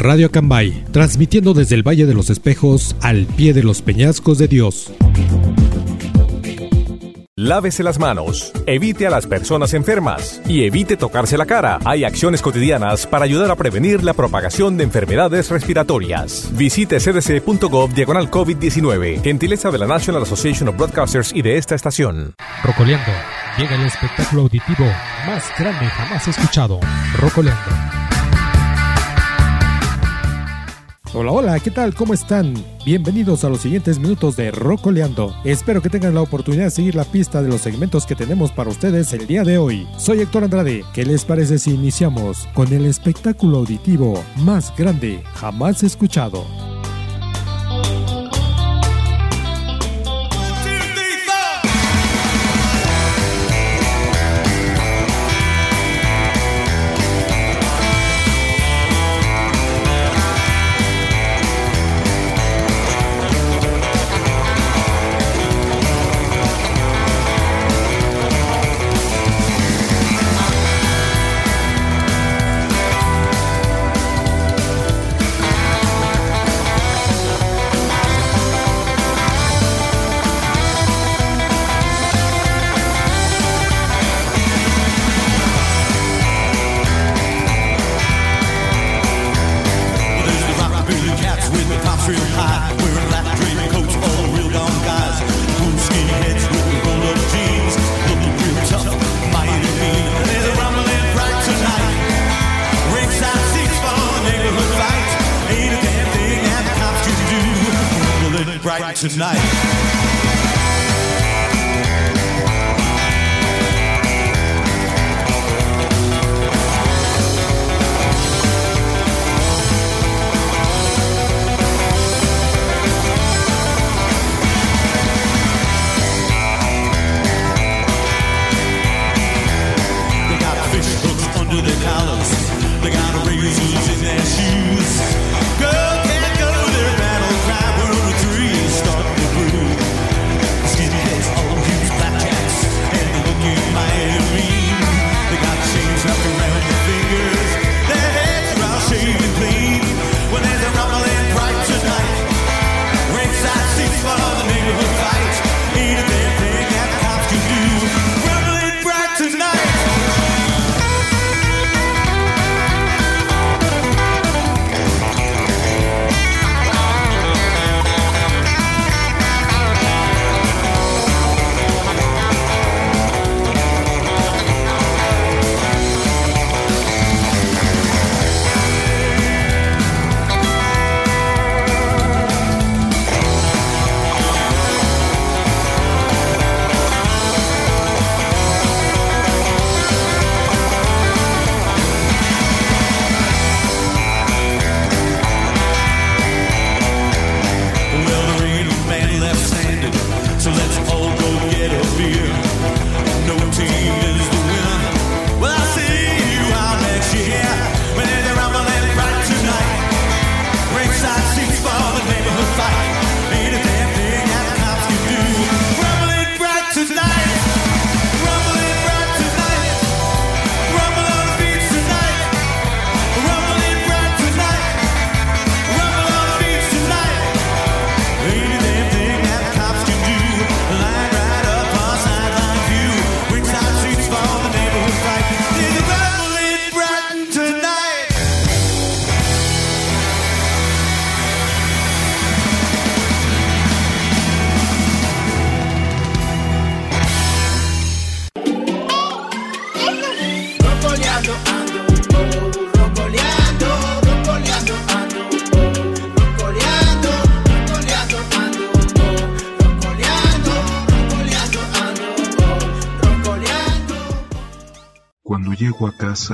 Radio Acambay, transmitiendo desde el Valle de los Espejos al pie de los peñascos de Dios. Lávese las manos, evite a las personas enfermas y evite tocarse la cara. Hay acciones cotidianas para ayudar a prevenir la propagación de enfermedades respiratorias. Visite cdc.gov diagonal COVID-19, gentileza de la National Association of Broadcasters y de esta estación. Rocoleando, llega el espectáculo auditivo más grande jamás escuchado. Rocoleando. Hola, hola, ¿qué tal? ¿Cómo están? Bienvenidos a los siguientes minutos de Rocoleando. Espero que tengan la oportunidad de seguir la pista de los segmentos que tenemos para ustedes el día de hoy. Soy Héctor Andrade. ¿Qué les parece si iniciamos con el espectáculo auditivo más grande jamás escuchado? tonight.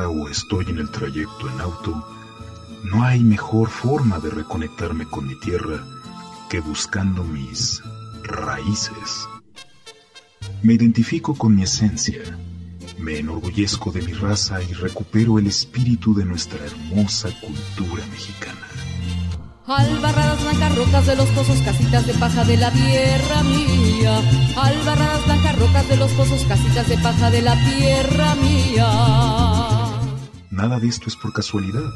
O estoy en el trayecto en auto, no hay mejor forma de reconectarme con mi tierra que buscando mis raíces. Me identifico con mi esencia, me enorgullezco de mi raza y recupero el espíritu de nuestra hermosa cultura mexicana. Albarradas blancas rocas de los pozos, casitas de paja de la tierra mía. Albarradas blancas rocas de los pozos, casitas de paja de la tierra mía. Nada de esto es por casualidad.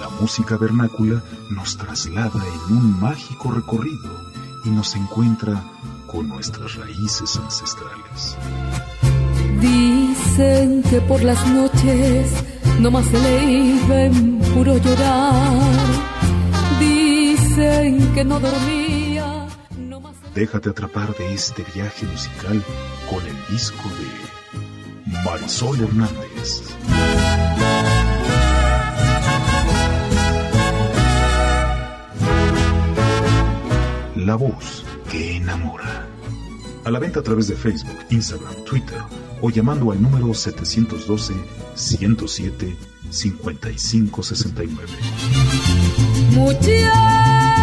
La música vernácula nos traslada en un mágico recorrido y nos encuentra con nuestras raíces ancestrales. Dicen que por las noches no más se le iba en puro llorar. Dicen que no dormía. No más Déjate atrapar de este viaje musical con el disco de Marisol Hernández. La voz que enamora. A la venta a través de Facebook, Instagram, Twitter o llamando al número 712-107-5569. Muchacha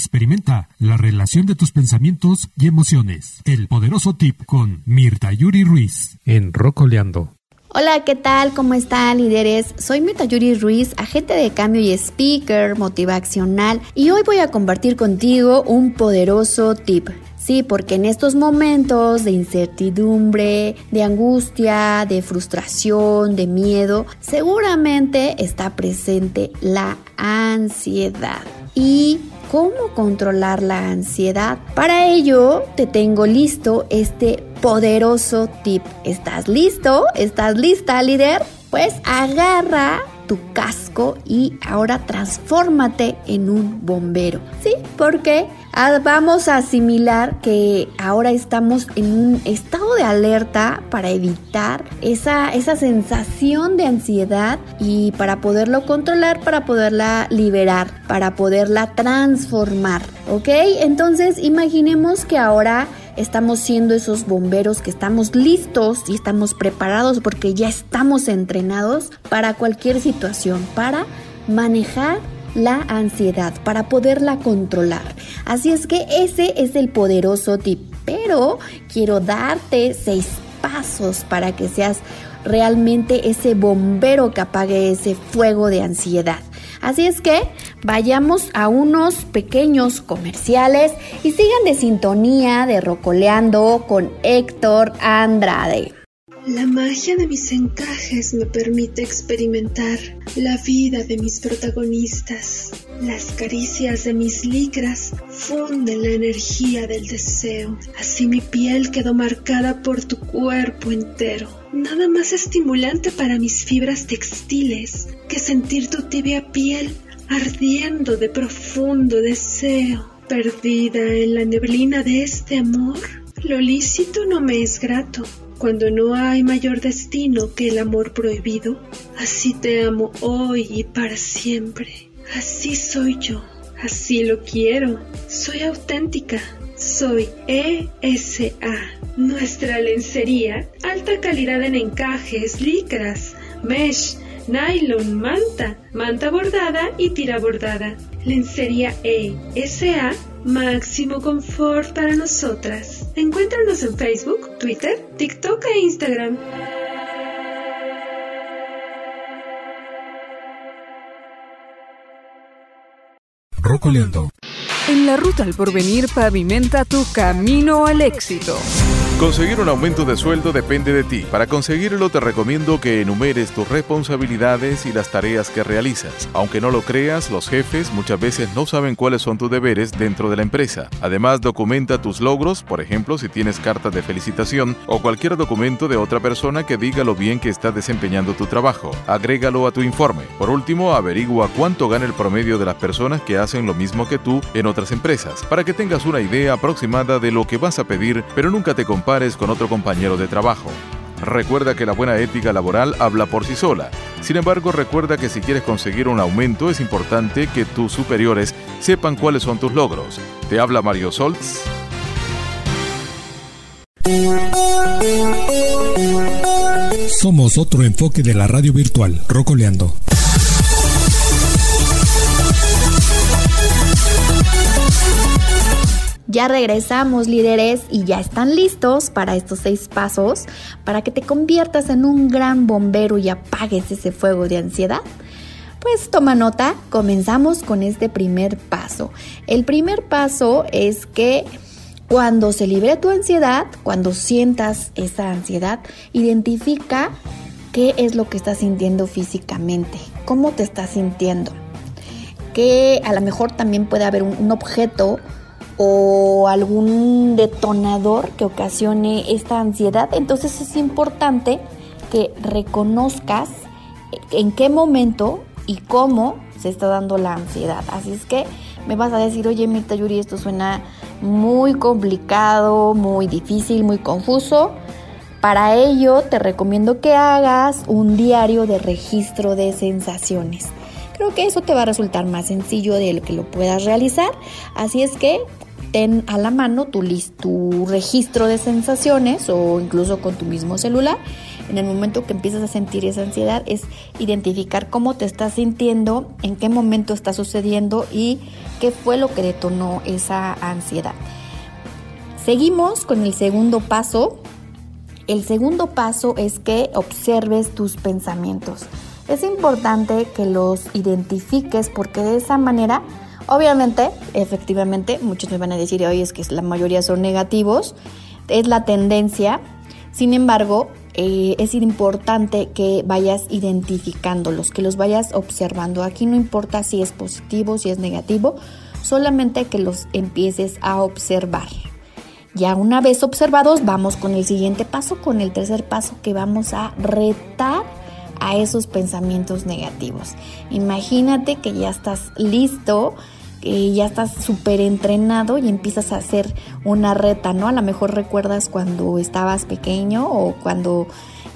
Experimenta la relación de tus pensamientos y emociones. El poderoso tip con Mirta Yuri Ruiz en Rocoleando. Hola, ¿qué tal? ¿Cómo están, líderes? Soy Mirta Yuri Ruiz, agente de cambio y speaker motivacional, y hoy voy a compartir contigo un poderoso tip. Sí, porque en estos momentos de incertidumbre, de angustia, de frustración, de miedo, seguramente está presente la ansiedad. Y cómo controlar la ansiedad. Para ello te tengo listo este poderoso tip. ¿Estás listo? ¿Estás lista, líder? Pues agarra tu casco y ahora transfórmate en un bombero. ¿Sí? Porque ah, vamos a asimilar que ahora estamos en un estado de alerta para evitar esa, esa sensación de ansiedad y para poderlo controlar, para poderla liberar, para poderla transformar. ¿Ok? Entonces imaginemos que ahora estamos siendo esos bomberos que estamos listos y estamos preparados porque ya estamos entrenados para cualquier situación, para manejar la ansiedad, para poderla controlar. Así es que ese es el poderoso tip, pero quiero darte seis pasos para que seas realmente ese bombero que apague ese fuego de ansiedad. Así es que vayamos a unos pequeños comerciales y sigan de sintonía de Rocoleando con Héctor Andrade. La magia de mis encajes me permite experimentar la vida de mis protagonistas. Las caricias de mis licras funden la energía del deseo. Así mi piel quedó marcada por tu cuerpo entero. Nada más estimulante para mis fibras textiles que sentir tu tibia piel ardiendo de profundo deseo. Perdida en la neblina de este amor, lo lícito no me es grato cuando no hay mayor destino que el amor prohibido. Así te amo hoy y para siempre. Así soy yo. Así lo quiero. Soy auténtica. Soy ESA. Nuestra lencería, alta calidad en encajes, licras, mesh, nylon, manta, manta bordada y tira bordada. Lencería ESA, máximo confort para nosotras. Encuéntranos en Facebook, Twitter, TikTok e Instagram. Rocoleando. En la ruta al porvenir pavimenta tu camino al éxito. Conseguir un aumento de sueldo depende de ti. Para conseguirlo te recomiendo que enumeres tus responsabilidades y las tareas que realizas. Aunque no lo creas, los jefes muchas veces no saben cuáles son tus deberes dentro de la empresa. Además, documenta tus logros, por ejemplo, si tienes cartas de felicitación o cualquier documento de otra persona que diga lo bien que estás desempeñando tu trabajo. Agrégalo a tu informe. Por último, averigua cuánto gana el promedio de las personas que hacen lo mismo que tú en otras empresas, para que tengas una idea aproximada de lo que vas a pedir, pero nunca te compares con otro compañero de trabajo. Recuerda que la buena ética laboral habla por sí sola. Sin embargo, recuerda que si quieres conseguir un aumento es importante que tus superiores sepan cuáles son tus logros. Te habla Mario Soltz. Somos otro enfoque de la radio virtual, Rocoleando. Ya regresamos líderes y ya están listos para estos seis pasos para que te conviertas en un gran bombero y apagues ese fuego de ansiedad. Pues toma nota, comenzamos con este primer paso. El primer paso es que cuando se libre tu ansiedad, cuando sientas esa ansiedad, identifica qué es lo que estás sintiendo físicamente, cómo te estás sintiendo. Que a lo mejor también puede haber un, objeto o algún detonador que ocasione esta ansiedad. Entonces es importante que reconozcas en qué momento y cómo se está dando la ansiedad. Así es que me vas a decir, oye Mirta Yuri, esto suena muy complicado, muy difícil, muy confuso. Para ello te recomiendo que hagas un diario de registro de sensaciones. Creo que eso te va a resultar más sencillo de lo que lo puedas realizar. Así es que ten a la mano tu, tu registro de sensaciones o incluso con tu mismo celular. En el momento que empiezas a sentir esa ansiedad es identificar cómo te estás sintiendo, en qué momento está sucediendo y qué fue lo que detonó esa ansiedad. Seguimos con el segundo paso. El segundo paso es que observes tus pensamientos. Es importante que los identifiques porque de esa manera Obviamente, efectivamente, muchos me van a decir, hoy es que la mayoría son negativos, es la tendencia, sin embargo, eh, es importante que vayas identificándolos, que los vayas observando. Aquí no importa si es positivo, si es negativo, solamente que los empieces a observar. Ya una vez observados, vamos con el siguiente paso, con el tercer paso que vamos a retar a esos pensamientos negativos. Imagínate que ya estás listo que ya estás súper entrenado y empiezas a hacer una reta, ¿no? A lo mejor recuerdas cuando estabas pequeño o cuando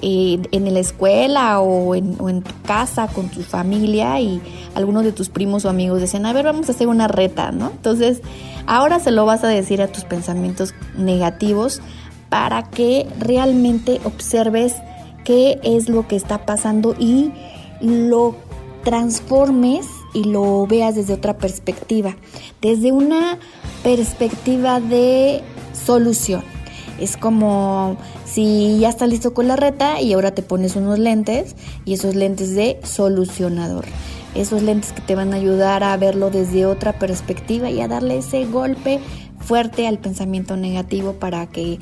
eh, en la escuela o en, o en, tu casa con tu familia y algunos de tus primos o amigos decían, a ver, vamos a hacer una reta, ¿no? Entonces, ahora se lo vas a decir a tus pensamientos negativos para que realmente observes qué es lo que está pasando y lo transformes y lo veas desde otra perspectiva, desde una perspectiva de solución. Es como si ya estás listo con la reta y ahora te pones unos lentes y esos lentes de solucionador. Esos lentes que te van a ayudar a verlo desde otra perspectiva y a darle ese golpe fuerte al pensamiento negativo para que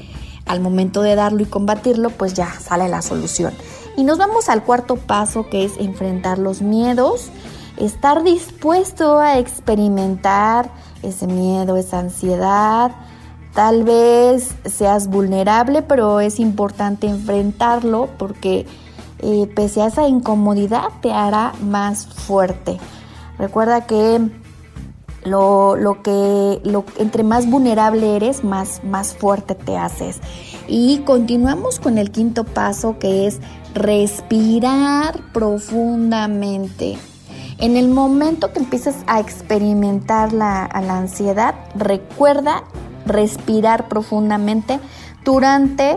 al momento de darlo y combatirlo pues ya sale la solución. Y nos vamos al cuarto paso que es enfrentar los miedos estar dispuesto a experimentar ese miedo, esa ansiedad. Tal vez seas vulnerable, pero es importante enfrentarlo porque eh, pese a esa incomodidad te hará más fuerte. Recuerda que lo, que lo, entre más vulnerable eres, más, más fuerte te haces. Y continuamos con el quinto paso que es respirar profundamente. En el momento que empieces a experimentar la, la ansiedad, recuerda respirar profundamente durante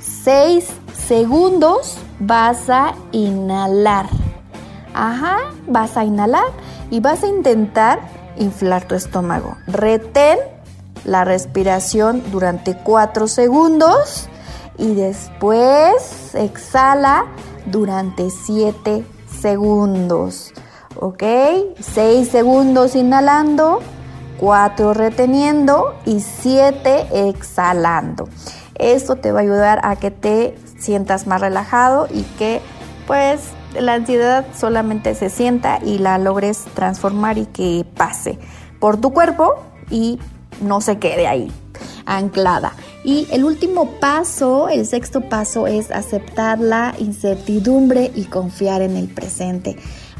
6 segundos vas a inhalar. Ajá, vas a inhalar y vas a intentar inflar tu estómago. Retén la respiración durante 4 segundos y después exhala durante 7 segundos. ¿Ok? 6 segundos inhalando, 4 reteniendo y 7 exhalando. Esto te va a ayudar a que te sientas más relajado y que pues la ansiedad solamente se sienta y la logres transformar y que pase por tu cuerpo y no se quede ahí anclada. Y el último paso, el sexto paso es aceptar la incertidumbre y confiar en el presente.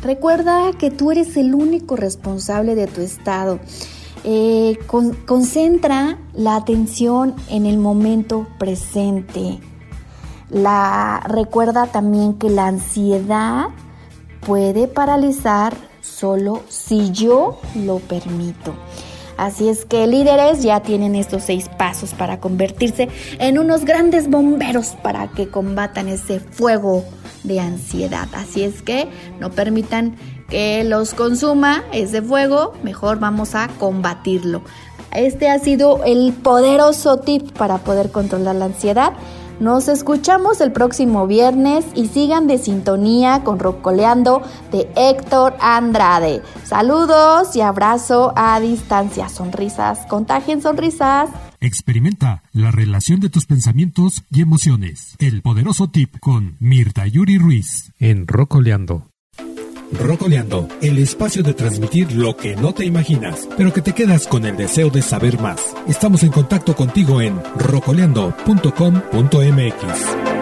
Recuerda que tú eres el único responsable de tu estado. Eh, concentra la atención en el momento presente. La, recuerda también que la ansiedad puede paralizar solo si yo lo permito. Así es que líderes ya tienen estos seis pasos para convertirse en unos grandes bomberos para que combatan ese fuego de ansiedad. Así es que no permitan que los consuma ese fuego, mejor vamos a combatirlo. Este ha sido el poderoso tip para poder controlar la ansiedad. Nos escuchamos el próximo viernes y sigan de sintonía con Rocoleando de Héctor Andrade. Saludos y abrazo a distancia. Sonrisas, contagien sonrisas. Experimenta la relación de tus pensamientos y emociones. El poderoso tip con Mirta Yuri Ruiz en Rocoleando. Rocoleando, el espacio de transmitir lo que no te imaginas, pero que te quedas con el deseo de saber más. Estamos en contacto contigo en rocoleando.com.mx.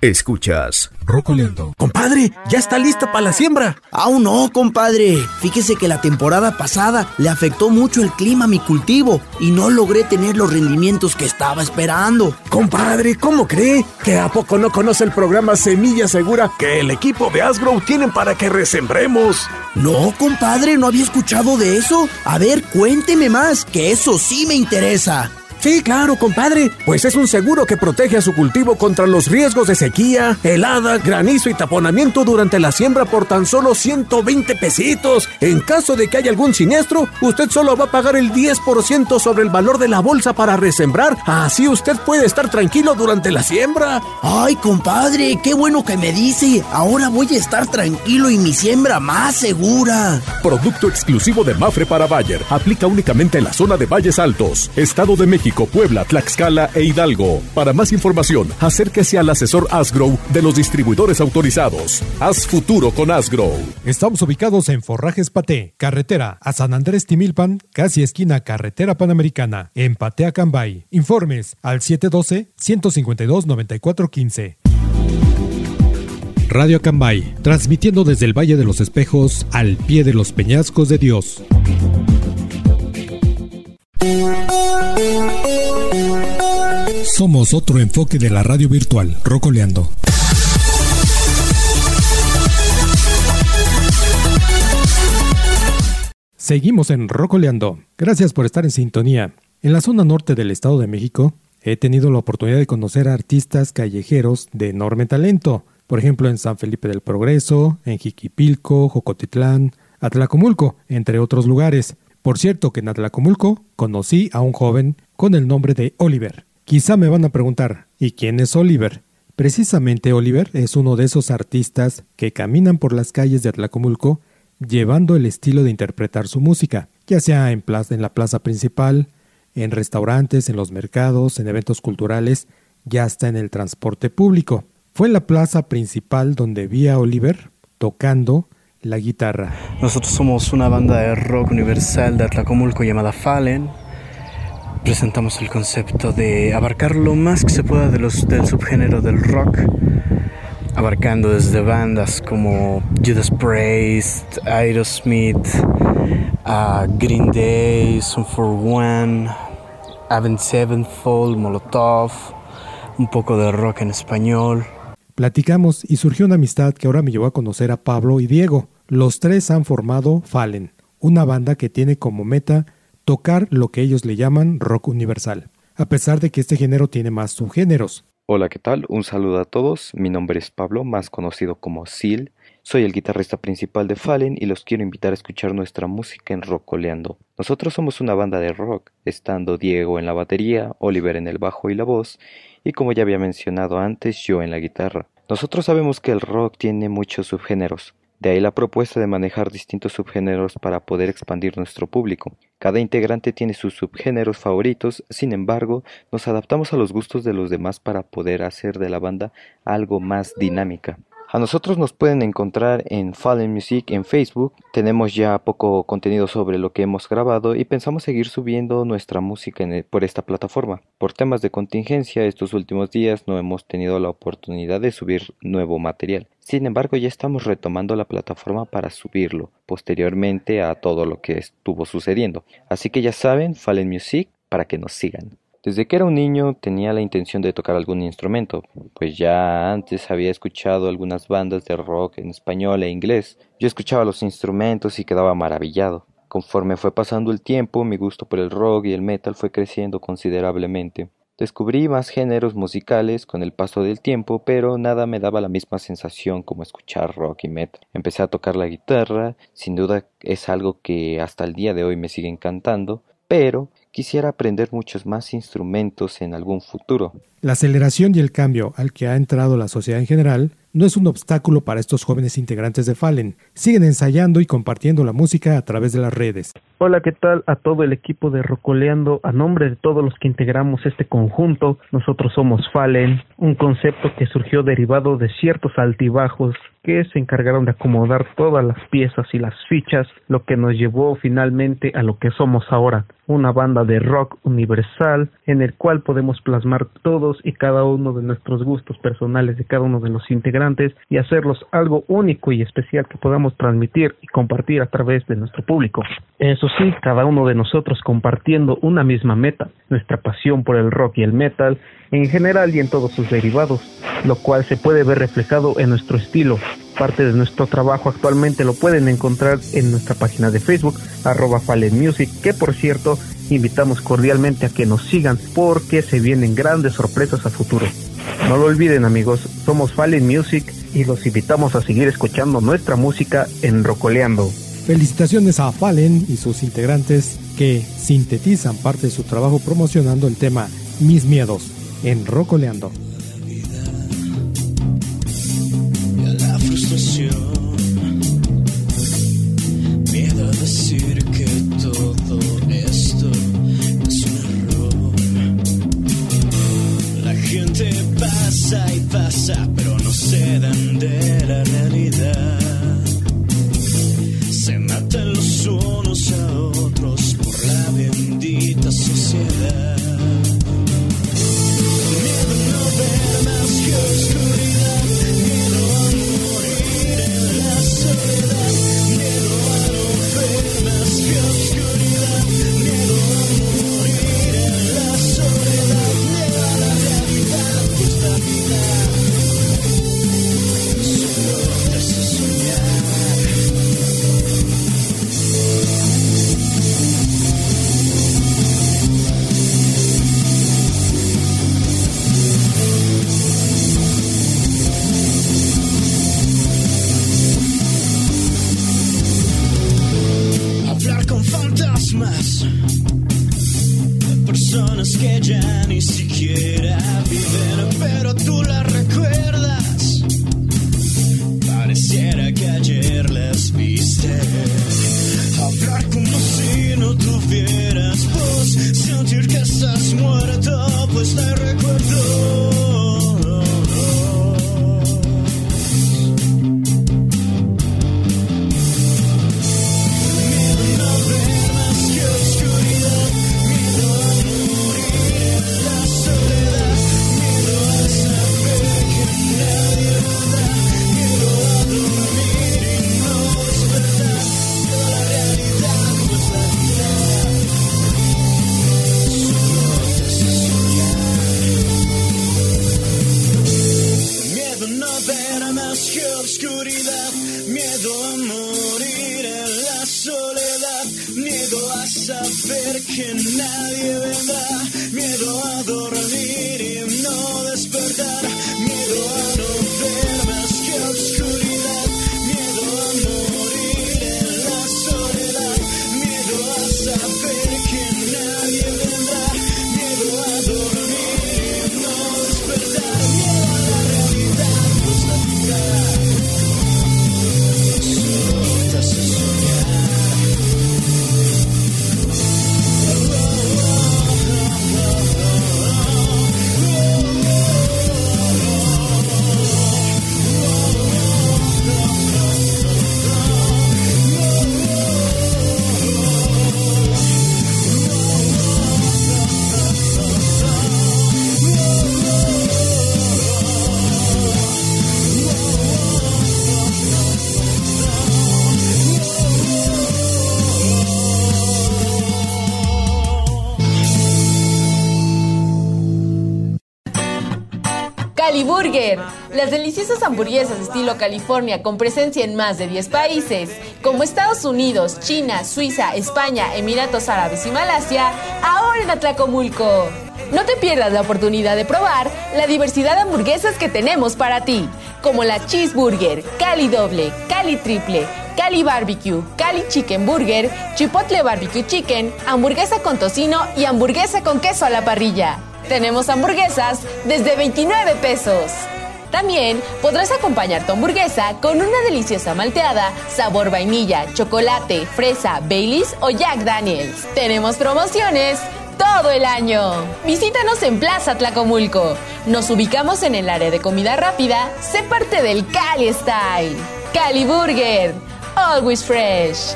Escuchas. Rocoleando. Compadre, ya está lista para la siembra. Aún no, compadre. Fíjese que la temporada pasada le afectó mucho el clima a mi cultivo y no logré tener los rendimientos que estaba esperando. Compadre, ¿cómo cree? ¿Que a poco no conoce el programa Semilla Segura que el equipo de Asgrow tienen para que resembremos? No, compadre, no había escuchado de eso. A ver, cuénteme más, que eso sí me interesa. Sí, claro, compadre. Pues es un seguro que protege a su cultivo contra los riesgos de sequía, helada, granizo y taponamiento durante la siembra por tan solo 120 pesitos. En caso de que haya algún siniestro, usted solo va a pagar el 10% sobre el valor de la bolsa para resembrar. Así usted puede estar tranquilo durante la siembra. Ay, compadre, qué bueno que me dice. Ahora voy a estar tranquilo y mi siembra más segura. Producto exclusivo de Mafre para Bayer. Aplica únicamente en la zona de Valles Altos, Estado de México. Puebla, Tlaxcala e Hidalgo. Para más información, acérquese al asesor Asgrow de los distribuidores autorizados. Haz futuro con Asgrow. Estamos ubicados en Forrajes Paté, carretera a San Andrés Timilpan, casi esquina carretera panamericana, en Patea Cambay. Informes al 712-152-9415. Radio Cambay, transmitiendo desde el Valle de los Espejos al pie de los peñascos de Dios. Somos otro enfoque de la radio virtual, Rocoleando. Seguimos en Rocoleando. Gracias por estar en sintonía. En la zona norte del Estado de México, he tenido la oportunidad de conocer a artistas callejeros de enorme talento. Por ejemplo, en San Felipe del Progreso, en Jiquipilco, Jocotitlán, Atlacomulco, entre otros lugares. Por cierto que en Atlacomulco conocí a un joven con el nombre de Oliver. Quizá me van a preguntar, ¿y quién es Oliver? Precisamente Oliver es uno de esos artistas que caminan por las calles de Atlacomulco llevando el estilo de interpretar su música, ya sea en, en la plaza principal, en restaurantes, en los mercados, en eventos culturales ya hasta en el transporte público. Fue la plaza principal donde vi a Oliver tocando la guitarra. Nosotros somos una banda de rock universal de Atlacomulco llamada Fallen. Presentamos el concepto de abarcar lo más que se pueda de los, del subgénero del rock, abarcando desde bandas como Judas Priest, Aerosmith, Green Day, Some for One, Avenged Sevenfold, Molotov, un poco de rock en español. Platicamos y surgió una amistad que ahora me llevó a conocer a Pablo y Diego. Los tres han formado Fallen, una banda que tiene como meta tocar lo que ellos le llaman rock universal, a pesar de que este género tiene más subgéneros. Hola, ¿qué tal? Un saludo a todos. Mi nombre es Pablo, más conocido como Sil. Soy el guitarrista principal de Fallen y los quiero invitar a escuchar nuestra música en Rockoleando. Nosotros somos una banda de rock, estando Diego en la batería, Oliver en el bajo y la voz, y como ya había mencionado antes, yo en la guitarra. Nosotros sabemos que el rock tiene muchos subgéneros, de ahí la propuesta de manejar distintos subgéneros para poder expandir nuestro público. Cada integrante tiene sus subgéneros favoritos, sin embargo, nos adaptamos a los gustos de los demás para poder hacer de la banda algo más dinámica. A nosotros nos pueden encontrar en Fallen Music en Facebook. Tenemos ya poco contenido sobre lo que hemos grabado y pensamos seguir subiendo nuestra música por esta plataforma. Por temas de contingencia, estos últimos días no hemos tenido la oportunidad de subir nuevo material. Sin embargo, ya estamos retomando la plataforma para subirlo posteriormente a todo lo que estuvo sucediendo. Así que ya saben, Fallen Music para que nos sigan. Desde que era un niño tenía la intención de tocar algún instrumento, pues ya antes había escuchado algunas bandas de rock en español e inglés. Yo escuchaba los instrumentos y quedaba maravillado. Conforme fue pasando el tiempo, mi gusto por el rock y el metal fue creciendo considerablemente. Descubrí más géneros musicales con el paso del tiempo, pero nada me daba la misma sensación como escuchar rock y metal. Empecé a tocar la guitarra, sin duda es algo que hasta el día de hoy me sigue encantando, pero quisiera aprender muchos más instrumentos en algún futuro. La aceleración y el cambio al que ha entrado la sociedad en general no es un obstáculo para estos jóvenes integrantes de Fallen. Siguen ensayando y compartiendo la música a través de las redes. Hola, ¿qué tal a todo el equipo de Rocoleando? A nombre de todos los que integramos este conjunto, nosotros somos Fallen, un concepto que surgió derivado de ciertos altibajos que se encargaron de acomodar todas las piezas y las fichas, lo que nos llevó finalmente a lo que somos ahora, una banda de rock universal en el cual podemos plasmar todos y cada uno de nuestros gustos personales de cada uno de los integrantes y hacerlos algo único y especial que podamos transmitir y compartir a través de nuestro público. Eso sí, cada uno de nosotros compartiendo una misma meta, nuestra pasión por el rock y el metal en general y en todos sus derivados, lo cual se puede ver reflejado en nuestro estilo. Parte de nuestro trabajo actualmente lo pueden encontrar en nuestra página de Facebook, arroba Fallen Music, que por cierto invitamos cordialmente a que nos sigan porque se vienen grandes sorpresas a futuro. No lo olviden amigos, somos Fallen Music y los invitamos a seguir escuchando nuestra música en Rocoleando. Felicitaciones a Fallen y sus integrantes que sintetizan parte de su trabajo promocionando el tema Mis Miedos en Rocoleando. La frustración, miedo a decir que todo esto es un error. La gente pasa y pasa, pero no se dan de la realidad. Miedo a deliciosas hamburguesas estilo California con presencia en más de 10 países, como Estados Unidos, China, Suiza, España, Emiratos Árabes y Malasia, ahora en Atlacomulco. No te pierdas la oportunidad de probar la diversidad de hamburguesas que tenemos para ti, como la Cheeseburger, Cali Doble, Cali Triple, Cali Barbecue, Cali Chicken Burger, Chipotle Barbecue Chicken, hamburguesa con tocino y hamburguesa con queso a la parrilla. Tenemos hamburguesas desde 29 pesos. También podrás acompañar tu hamburguesa con una deliciosa malteada, sabor vainilla, chocolate, fresa, Baileys o Jack Daniels. Tenemos promociones todo el año. Visítanos en Plaza Tlacomulco. Nos ubicamos en el área de comida rápida. Sé parte del Cali Style. Cali Burger. Always fresh.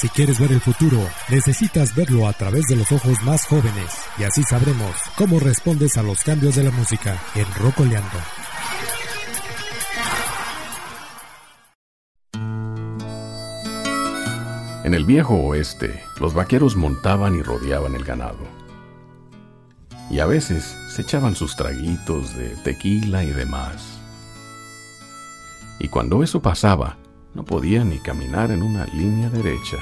Si quieres ver el futuro, necesitas verlo a través de los ojos más jóvenes y así sabremos cómo respondes a los cambios de la música en Rocoleando. En el viejo oeste, los vaqueros montaban y rodeaban el ganado. Y a veces se echaban sus traguitos de tequila y demás. Y cuando eso pasaba, no podían ni caminar en una línea derecha.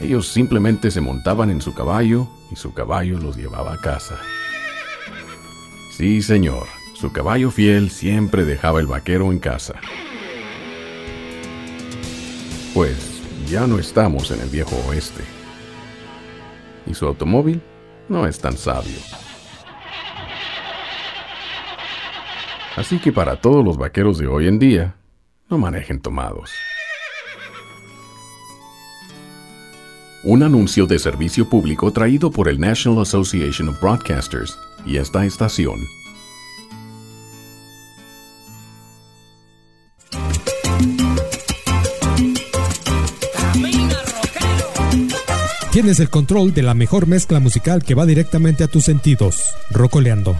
Ellos simplemente se montaban en su caballo y su caballo los llevaba a casa. Sí, señor, su caballo fiel siempre dejaba el vaquero en casa. Pues ya no estamos en el viejo oeste. Y su automóvil no es tan sabio. Así que para todos los vaqueros de hoy en día, no manejen tomados. Un anuncio de servicio público traído por el National Association of Broadcasters y esta estación. Tienes el control de la mejor mezcla musical que va directamente a tus sentidos. Rocoleando.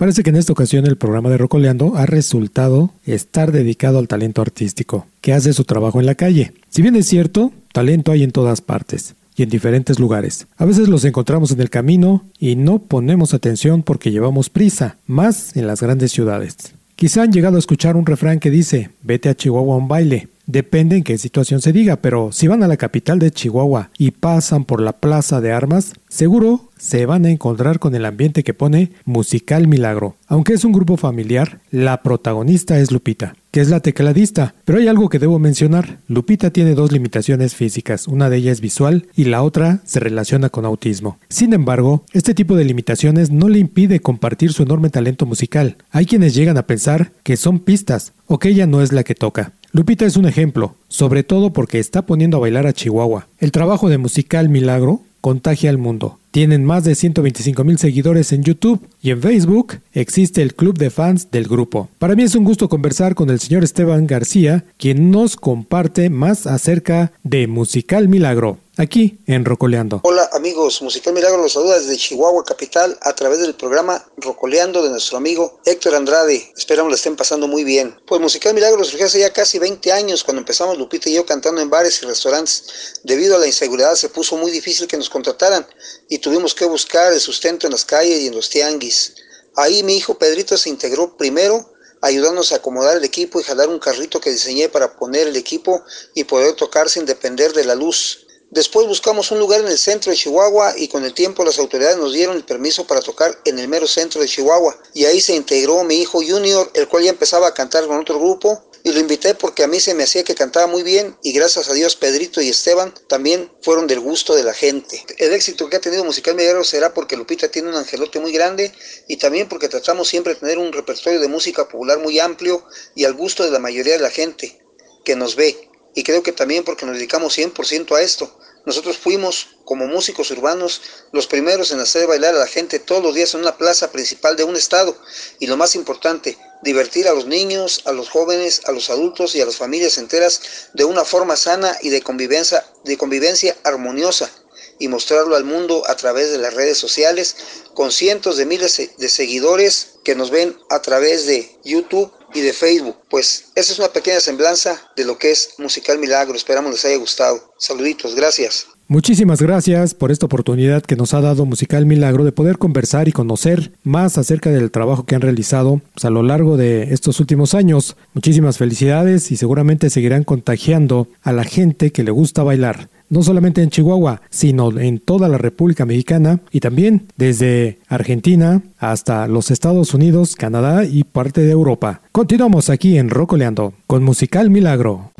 Parece que en esta ocasión el programa de Rocoleando ha resultado estar dedicado al talento artístico, que hace su trabajo en la calle. Si bien es cierto, talento hay en todas partes y en diferentes lugares. A veces los encontramos en el camino y no ponemos atención porque llevamos prisa, más en las grandes ciudades. Quizá han llegado a escuchar un refrán que dice, vete a Chihuahua a un baile. Depende en qué situación se diga, pero si van a la capital de Chihuahua y pasan por la plaza de armas, seguro se van a encontrar con el ambiente que pone Musical Milagro. Aunque es un grupo familiar, la protagonista es Lupita, que es la tecladista. Pero hay algo que debo mencionar. Lupita tiene dos limitaciones físicas, una de ellas es visual y la otra se relaciona con autismo. Sin embargo, este tipo de limitaciones no le impide compartir su enorme talento musical. Hay quienes llegan a pensar que son pistas o que ella no es la que toca. Lupita es un ejemplo, sobre todo porque está poniendo a bailar a Chihuahua. El trabajo de Musical Milagro contagia al mundo. Tienen más de 125 mil seguidores en YouTube y en Facebook existe el club de fans del grupo. Para mí es un gusto conversar con el señor Esteban García, quien nos comparte más acerca de Musical Milagro, aquí en Rocoleando. Hola amigos, Musical Milagro los saluda desde Chihuahua Capital a través del programa Rocoleando de nuestro amigo Héctor Andrade. Esperamos la estén pasando muy bien. Pues Musical Milagro surgió hace ya casi 20 años cuando empezamos Lupita y yo cantando en bares y restaurantes. Debido a la inseguridad se puso muy difícil que nos contrataran y tuvimos que buscar el sustento en las calles y en los tianguis. Ahí mi hijo Pedrito se integró primero ayudándonos a acomodar el equipo y jalar un carrito que diseñé para poner el equipo y poder tocar sin depender de la luz. Después buscamos un lugar en el centro de Chihuahua y con el tiempo las autoridades nos dieron el permiso para tocar en el mero centro de Chihuahua. Y ahí se integró mi hijo Junior, el cual ya empezaba a cantar con otro grupo. Y lo invité porque a mí se me hacía que cantaba muy bien y gracias a Dios Pedrito y Esteban también fueron del gusto de la gente. El éxito que ha tenido Musical Milagro será porque Lupita tiene un angelote muy grande y también porque tratamos siempre de tener un repertorio de música popular muy amplio y al gusto de la mayoría de la gente que nos ve y creo que también porque nos dedicamos 100% a esto. Nosotros fuimos, como músicos urbanos, los primeros en hacer bailar a la gente todos los días en una plaza principal de un estado. Y lo más importante, divertir a los niños, a los jóvenes, a los adultos y a las familias enteras de una forma sana y de convivencia, de convivencia armoniosa y mostrarlo al mundo a través de las redes sociales con cientos de miles de seguidores que nos ven a través de YouTube y de Facebook. Pues esa es una pequeña semblanza de lo que es Musical Milagro. Esperamos les haya gustado. Saluditos, gracias. Muchísimas gracias por esta oportunidad que nos ha dado Musical Milagro de poder conversar y conocer más acerca del trabajo que han realizado pues, a lo largo de estos últimos años. Muchísimas felicidades y seguramente seguirán contagiando a la gente que le gusta bailar no solamente en Chihuahua, sino en toda la República Mexicana y también desde Argentina hasta los Estados Unidos, Canadá y parte de Europa. Continuamos aquí en Rocoleando con Musical Milagro.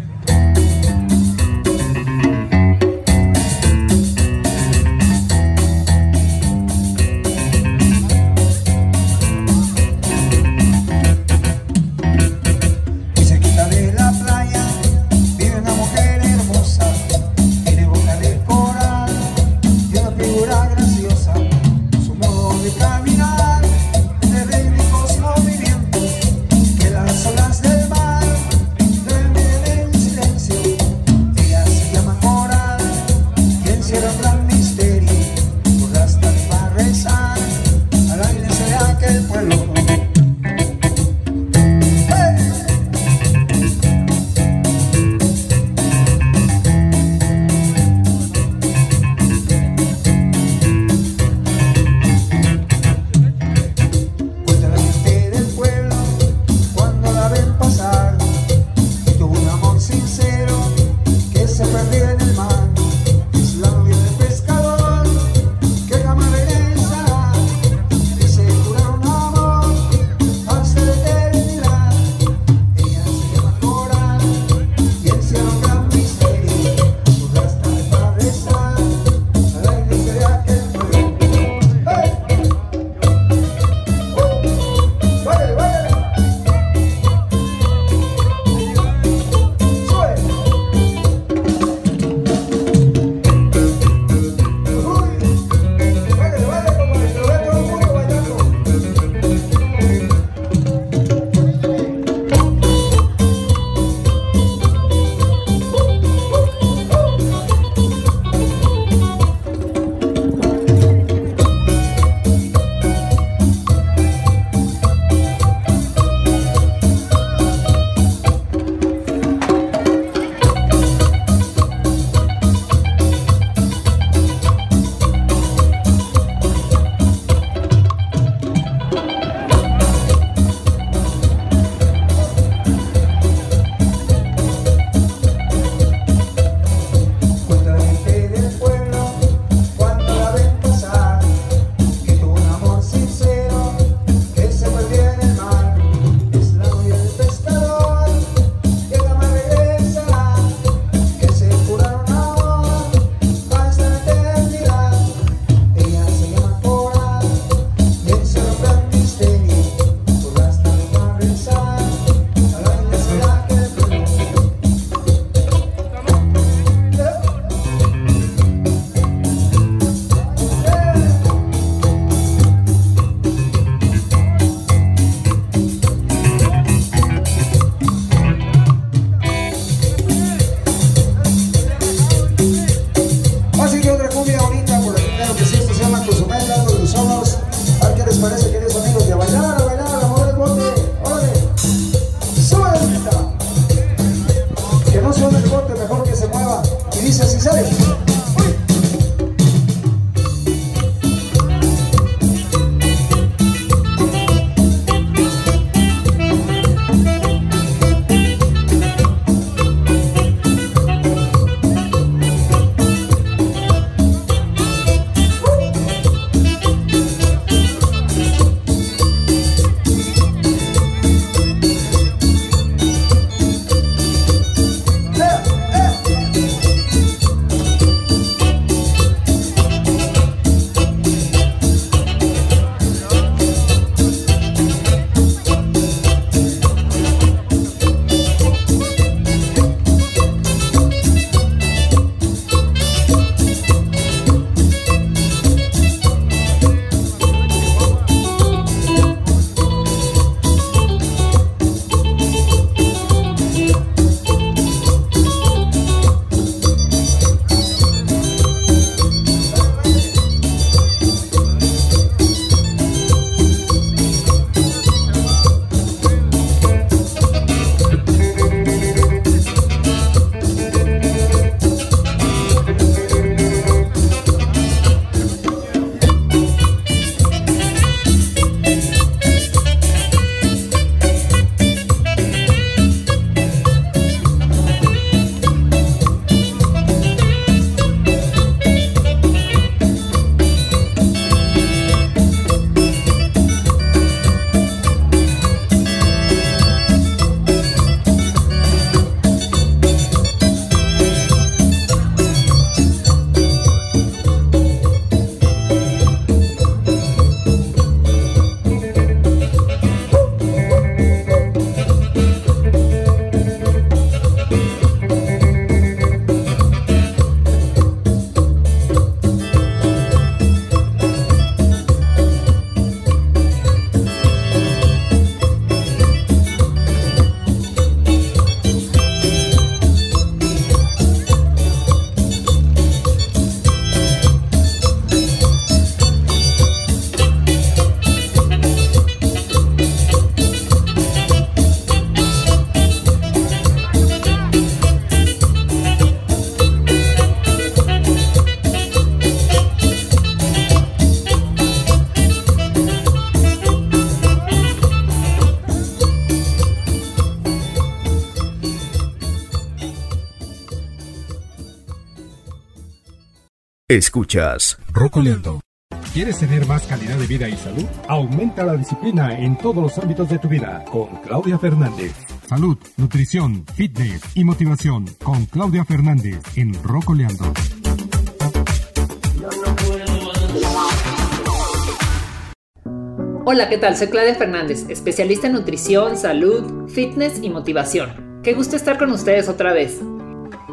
Escuchas Rocoleando. ¿Quieres tener más calidad de vida y salud? Aumenta la disciplina en todos los ámbitos de tu vida con Claudia Fernández. Salud, nutrición, fitness y motivación con Claudia Fernández en Rocoleando. Hola, ¿qué tal? Soy Claudia Fernández, especialista en nutrición, salud, fitness y motivación. Qué gusto estar con ustedes otra vez.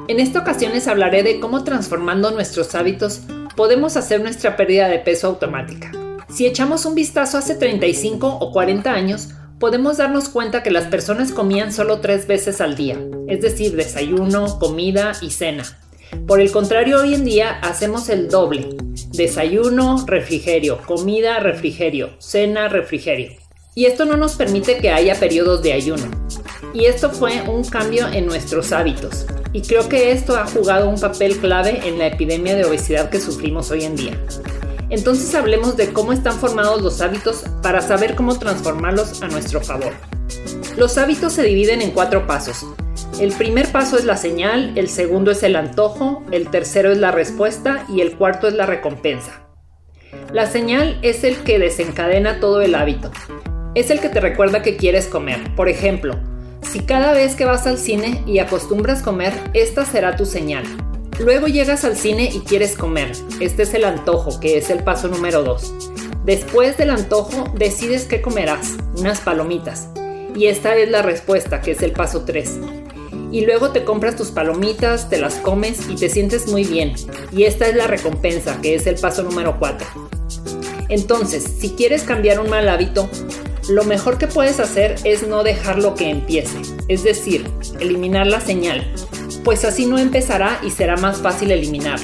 En esta ocasión les hablaré de cómo transformando nuestros hábitos podemos hacer nuestra pérdida de peso automática. Si echamos un vistazo hace 35 o 40 años, podemos darnos cuenta que las personas comían solo tres veces al día, es decir, desayuno, comida y cena. Por el contrario, hoy en día hacemos el doble. Desayuno, refrigerio, comida, refrigerio, cena, refrigerio. Y esto no nos permite que haya periodos de ayuno. Y esto fue un cambio en nuestros hábitos. Y creo que esto ha jugado un papel clave en la epidemia de obesidad que sufrimos hoy en día. Entonces hablemos de cómo están formados los hábitos para saber cómo transformarlos a nuestro favor. Los hábitos se dividen en cuatro pasos. El primer paso es la señal, el segundo es el antojo, el tercero es la respuesta y el cuarto es la recompensa. La señal es el que desencadena todo el hábito. Es el que te recuerda que quieres comer. Por ejemplo, si cada vez que vas al cine y acostumbras comer, esta será tu señal. Luego llegas al cine y quieres comer. Este es el antojo, que es el paso número 2. Después del antojo, decides qué comerás, unas palomitas. Y esta es la respuesta, que es el paso 3. Y luego te compras tus palomitas, te las comes y te sientes muy bien. Y esta es la recompensa, que es el paso número 4. Entonces, si quieres cambiar un mal hábito, lo mejor que puedes hacer es no dejarlo que empiece, es decir, eliminar la señal, pues así no empezará y será más fácil eliminar.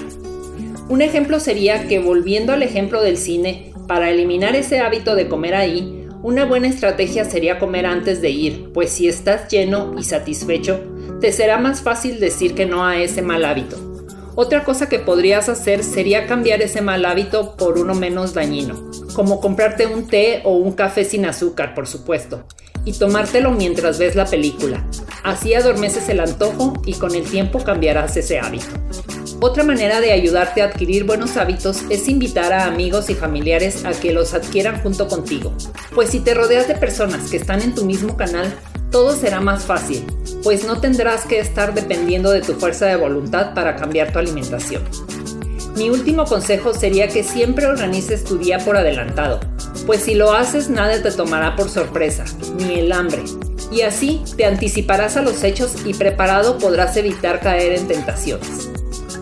Un ejemplo sería que volviendo al ejemplo del cine, para eliminar ese hábito de comer ahí, una buena estrategia sería comer antes de ir, pues si estás lleno y satisfecho, te será más fácil decir que no a ese mal hábito. Otra cosa que podrías hacer sería cambiar ese mal hábito por uno menos dañino, como comprarte un té o un café sin azúcar, por supuesto, y tomártelo mientras ves la película. Así adormeces el antojo y con el tiempo cambiarás ese hábito. Otra manera de ayudarte a adquirir buenos hábitos es invitar a amigos y familiares a que los adquieran junto contigo, pues si te rodeas de personas que están en tu mismo canal, todo será más fácil, pues no tendrás que estar dependiendo de tu fuerza de voluntad para cambiar tu alimentación. Mi último consejo sería que siempre organices tu día por adelantado, pues si lo haces nada te tomará por sorpresa, ni el hambre, y así te anticiparás a los hechos y preparado podrás evitar caer en tentaciones.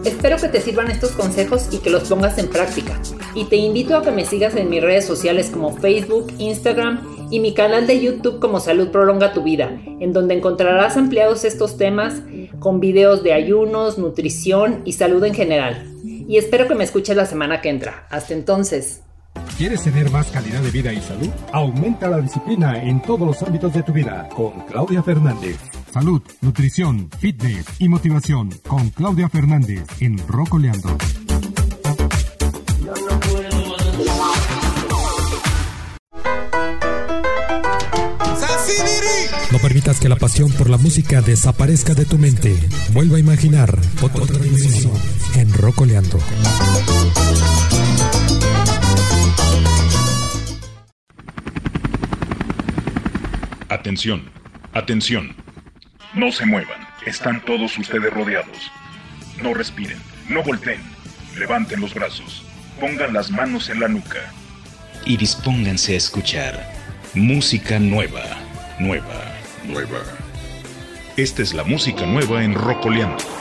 Espero que te sirvan estos consejos y que los pongas en práctica. Y te invito a que me sigas en mis redes sociales como Facebook, Instagram y mi canal de YouTube como Salud Prolonga tu Vida, en donde encontrarás ampliados estos temas con videos de ayunos, nutrición y salud en general. Y espero que me escuches la semana que entra. Hasta entonces. ¿Quieres tener más calidad de vida y salud? Aumenta la disciplina en todos los ámbitos de tu vida con Claudia Fernández. Salud, nutrición, fitness y motivación con Claudia Fernández en Rocoleando. No permitas que la pasión por la música desaparezca de tu mente. Vuelva a imaginar otra otra dimensión en Rocoleando. Atención, atención. No se muevan, están todos ustedes rodeados. No respiren, no volteen, levanten los brazos, pongan las manos en la nuca. y dispónganse a escuchar música nueva, nueva, nueva. Esta es la música nueva en Rocoleando.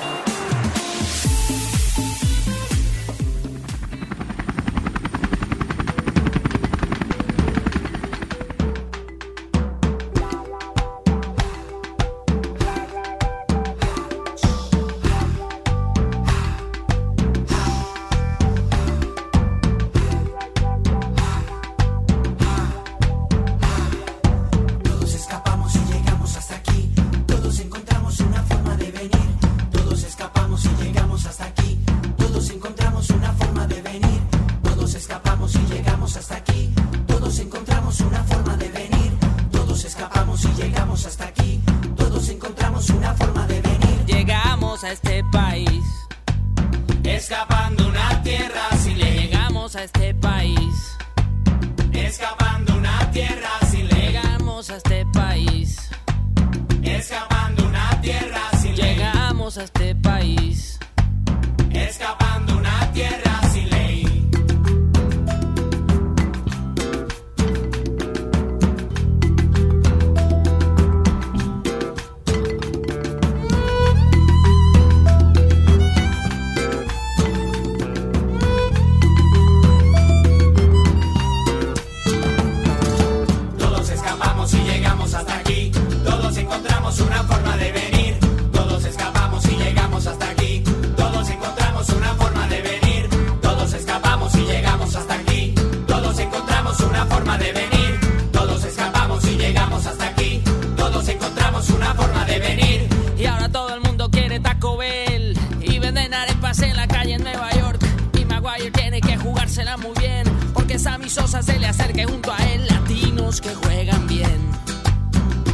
Sosa se le acerque junto a él, latinos que juegan bien.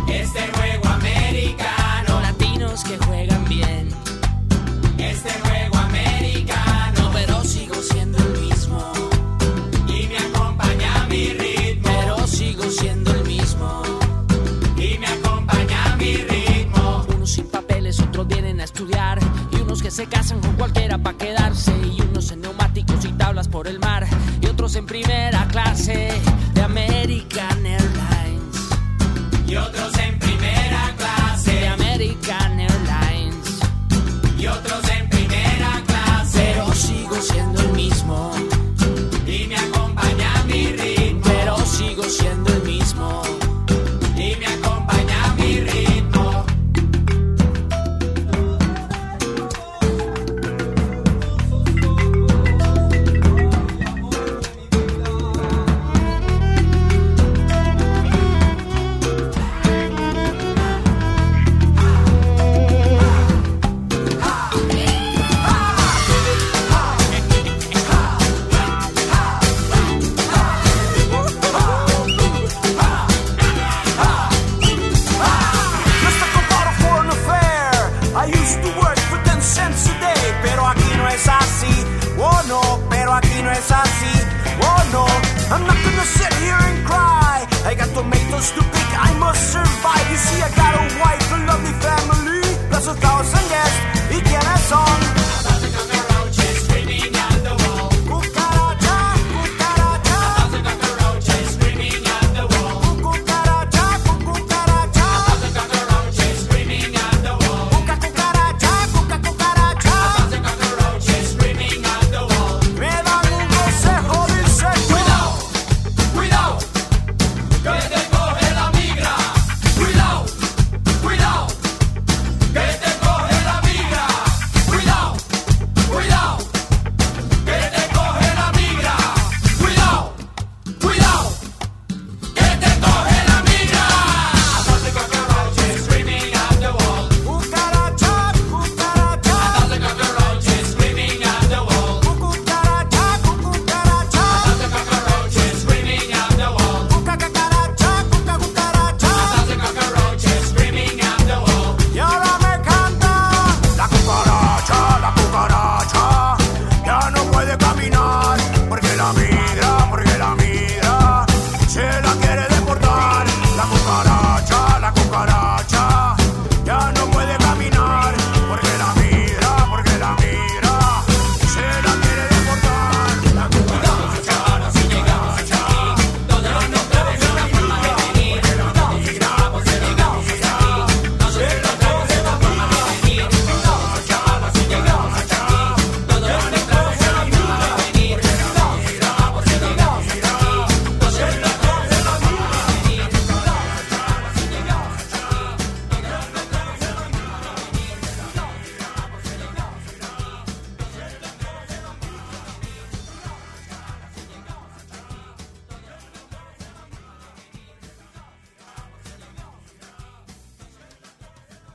Este juego americano. Latinos que juegan bien. Este juego americano. Pero sigo siendo el mismo. Y me acompaña mi ritmo. Pero sigo siendo el mismo. Y me acompaña mi ritmo. Unos sin papeles, otros vienen a estudiar. Y unos que se casan con cualquiera pa' say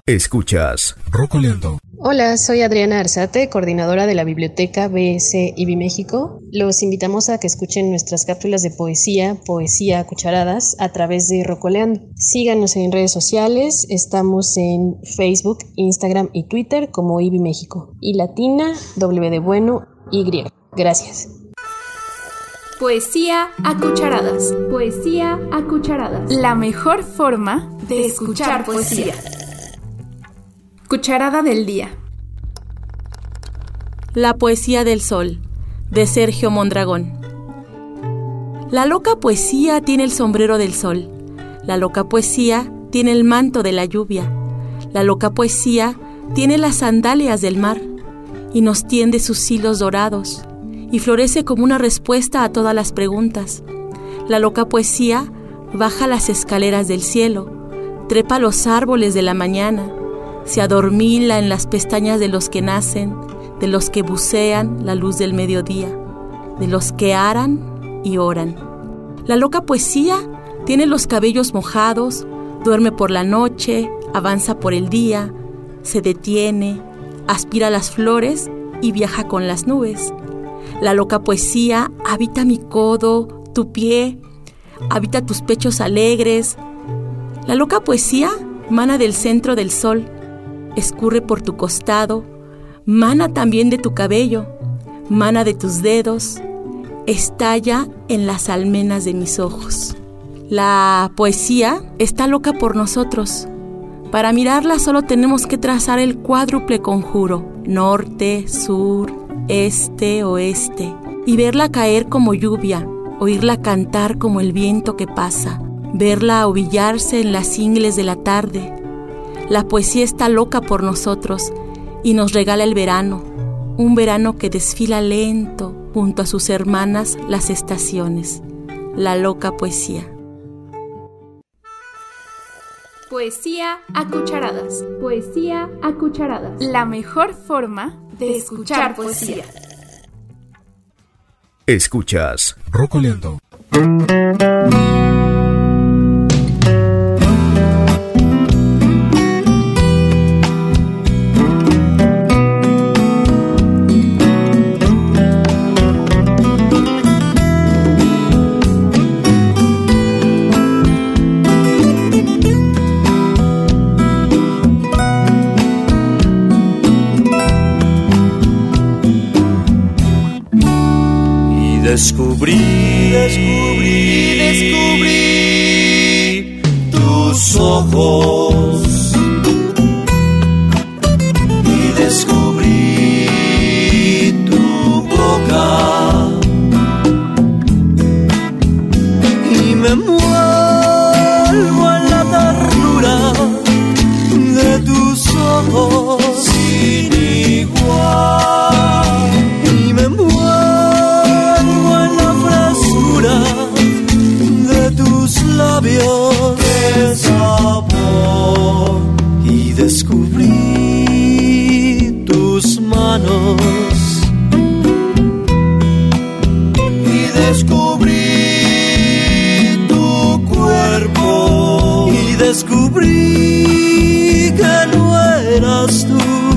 Escuchas Rocoleando. Hola, soy Adriana Arzate, coordinadora de la Biblioteca BS IBI México. Los invitamos a que escuchen nuestras cápsulas de poesía, poesía a cucharadas, a través de Rocoleando. Síganos en redes sociales, estamos en Facebook, Instagram y Twitter como IBI México y Latina, W de Bueno, Y. Gracias. Poesía a cucharadas. Poesía a cucharadas. La mejor forma de escuchar poesía. Cucharada del día. La poesía del sol, de Sergio Mondragón. La loca poesía tiene el sombrero del sol. La loca poesía tiene el manto de la lluvia. La loca poesía tiene las sandalias del mar y nos tiende sus hilos dorados y florece como una respuesta a todas las preguntas. La loca poesía baja las escaleras del cielo, trepa los árboles de la mañana, se adormila en las pestañas de los que nacen, de los que bucean la luz del mediodía, de los que aran y oran. La loca poesía tiene los cabellos mojados, duerme por la noche, avanza por el día, se detiene, aspira las flores y viaja con las nubes. La loca poesía habita mi codo, tu pie, habita tus pechos alegres. La loca poesía mana del centro del sol, escurre por tu costado, mana también de tu cabello, mana de tus dedos, estalla en las almenas de mis ojos. La poesía está loca por nosotros. Para mirarla solo tenemos que trazar el cuádruple conjuro, norte, sur, este, oeste, y verla caer como lluvia, oírla cantar como el viento que pasa, verla ovillarse en las ingles de la tarde. La poesía está loca por nosotros y nos regala el verano, un verano que desfila lento junto a sus hermanas las estaciones, la loca poesía. Poesía a cucharadas. Poesía a cucharadas. La mejor forma de escuchar poesía. Escuchas Rocoleando. Descubrí, descubrí, descubrí tus ojos. Descubrí que no eras tú.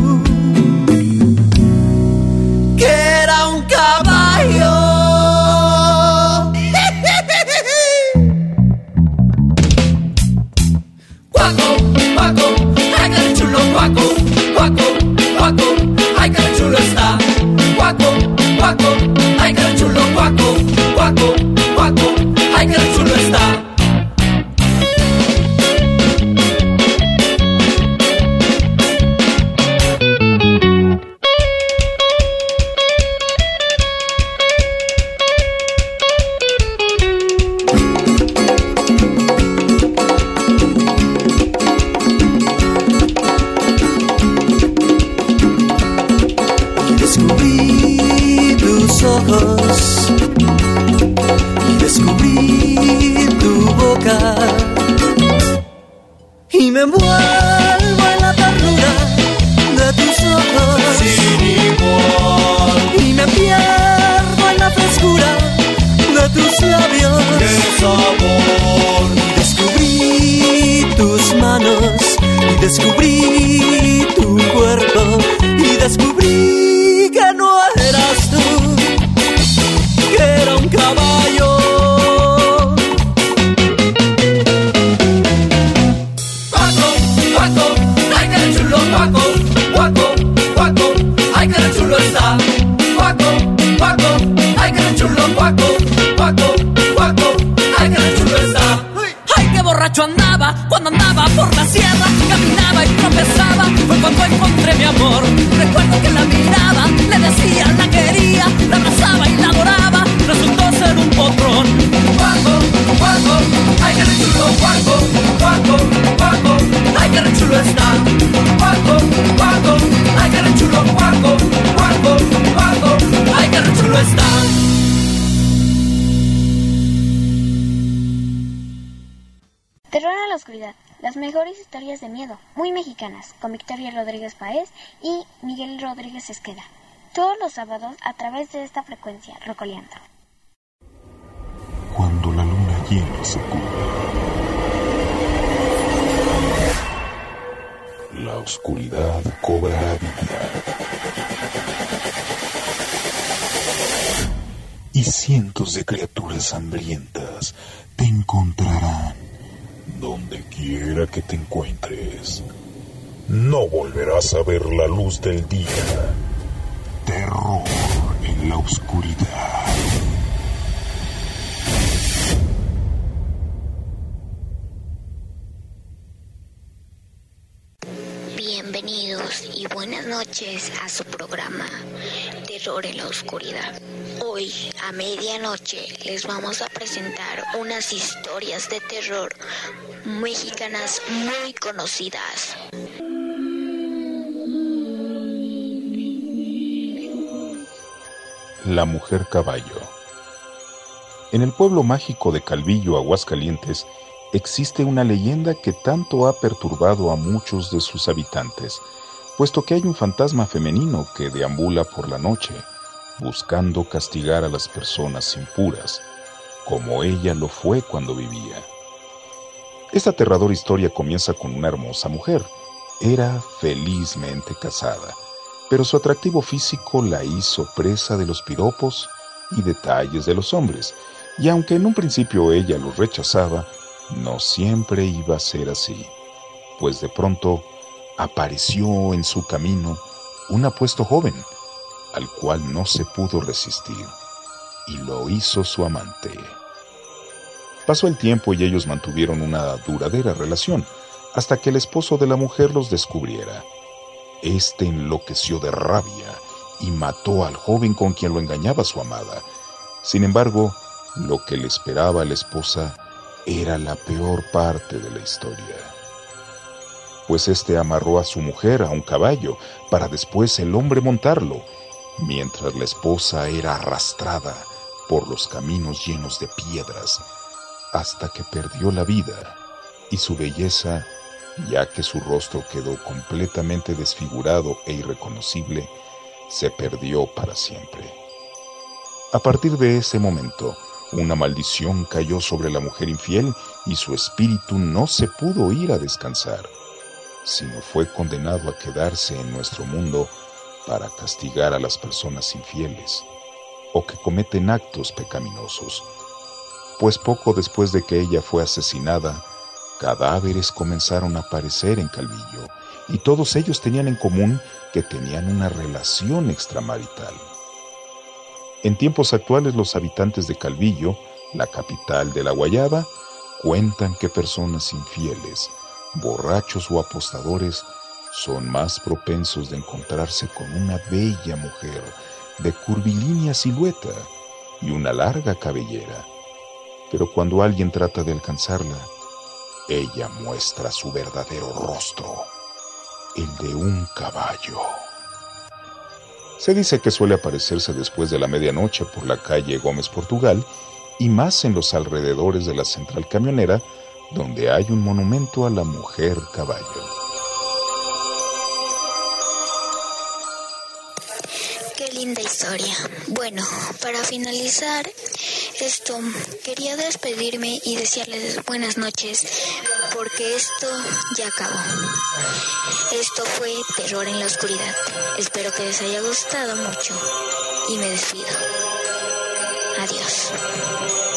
Muy mexicanas, con Victoria Rodríguez Paez y Miguel Rodríguez Esqueda. Todos los sábados a través de esta frecuencia, Rocoleando. Cuando la luna llena se cubre, la oscuridad cobra vida. Y cientos de criaturas hambrientas te encontrarán donde quiera que te encuentres. No volverás a ver la luz del día. Terror en la oscuridad. Bienvenidos y buenas noches a su programa Terror en la Oscuridad. Hoy a medianoche les vamos a presentar unas historias de terror mexicanas muy conocidas. La mujer caballo. En el pueblo mágico de Calvillo, Aguascalientes, existe una leyenda que tanto ha perturbado a muchos de sus habitantes, puesto que hay un fantasma femenino que deambula por la noche, buscando castigar a las personas impuras, como ella lo fue cuando vivía. Esta aterradora historia comienza con una hermosa mujer. Era felizmente casada, pero su atractivo físico la hizo presa de los piropos y detalles de los hombres, y aunque en un principio ella los rechazaba, no siempre iba a ser así, pues de pronto apareció en su camino un apuesto joven, al cual no se pudo resistir, y lo hizo su amante. Pasó el tiempo y ellos mantuvieron una duradera relación, hasta que el esposo de la mujer los descubriera. Este enloqueció de rabia y mató al joven con quien lo engañaba su amada. Sin embargo, lo que le esperaba a la esposa era la peor parte de la historia. Pues éste amarró a su mujer a un caballo para después el hombre montarlo, mientras la esposa era arrastrada por los caminos llenos de piedras hasta que perdió la vida y su belleza, ya que su rostro quedó completamente desfigurado e irreconocible, se perdió para siempre. A partir de ese momento, una maldición cayó sobre la mujer infiel y su espíritu no se pudo ir a descansar, sino fue condenado a quedarse en nuestro mundo para castigar a las personas infieles o que cometen actos pecaminosos. Pues poco después de que ella fue asesinada, cadáveres comenzaron a aparecer en Calvillo y todos ellos tenían en común que tenían una relación extramarital. En tiempos actuales los habitantes de Calvillo, la capital de la Guayaba, cuentan que personas infieles, borrachos o apostadores son más propensos de encontrarse con una bella mujer de curvilínea silueta y una larga cabellera. Pero cuando alguien trata de alcanzarla, ella muestra su verdadero rostro, el de un caballo. Se dice que suele aparecerse después de la medianoche por la calle Gómez Portugal y más en los alrededores de la central camionera, donde hay un monumento a la mujer caballo. Qué linda historia. Bueno, para finalizar esto, quería despedirme y desearles buenas noches, porque esto ya acabó. Esto fue Terror en la Oscuridad. Espero que les haya gustado mucho y me despido. Adiós.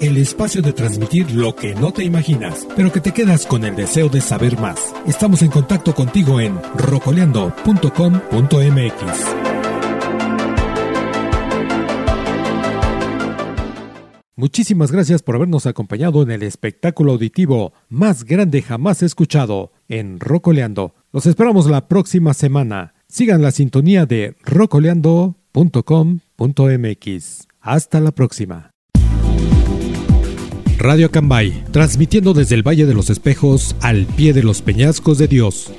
El espacio de transmitir lo que no te imaginas, pero que te quedas con el deseo de saber más. Estamos en contacto contigo en rocoleando.com.mx. Muchísimas gracias por habernos acompañado en el espectáculo auditivo más grande jamás escuchado en Rocoleando. Los esperamos la próxima semana. Sigan la sintonía de rocoleando.com.mx. Hasta la próxima. Radio Cambay, transmitiendo desde el Valle de los Espejos al pie de los peñascos de Dios.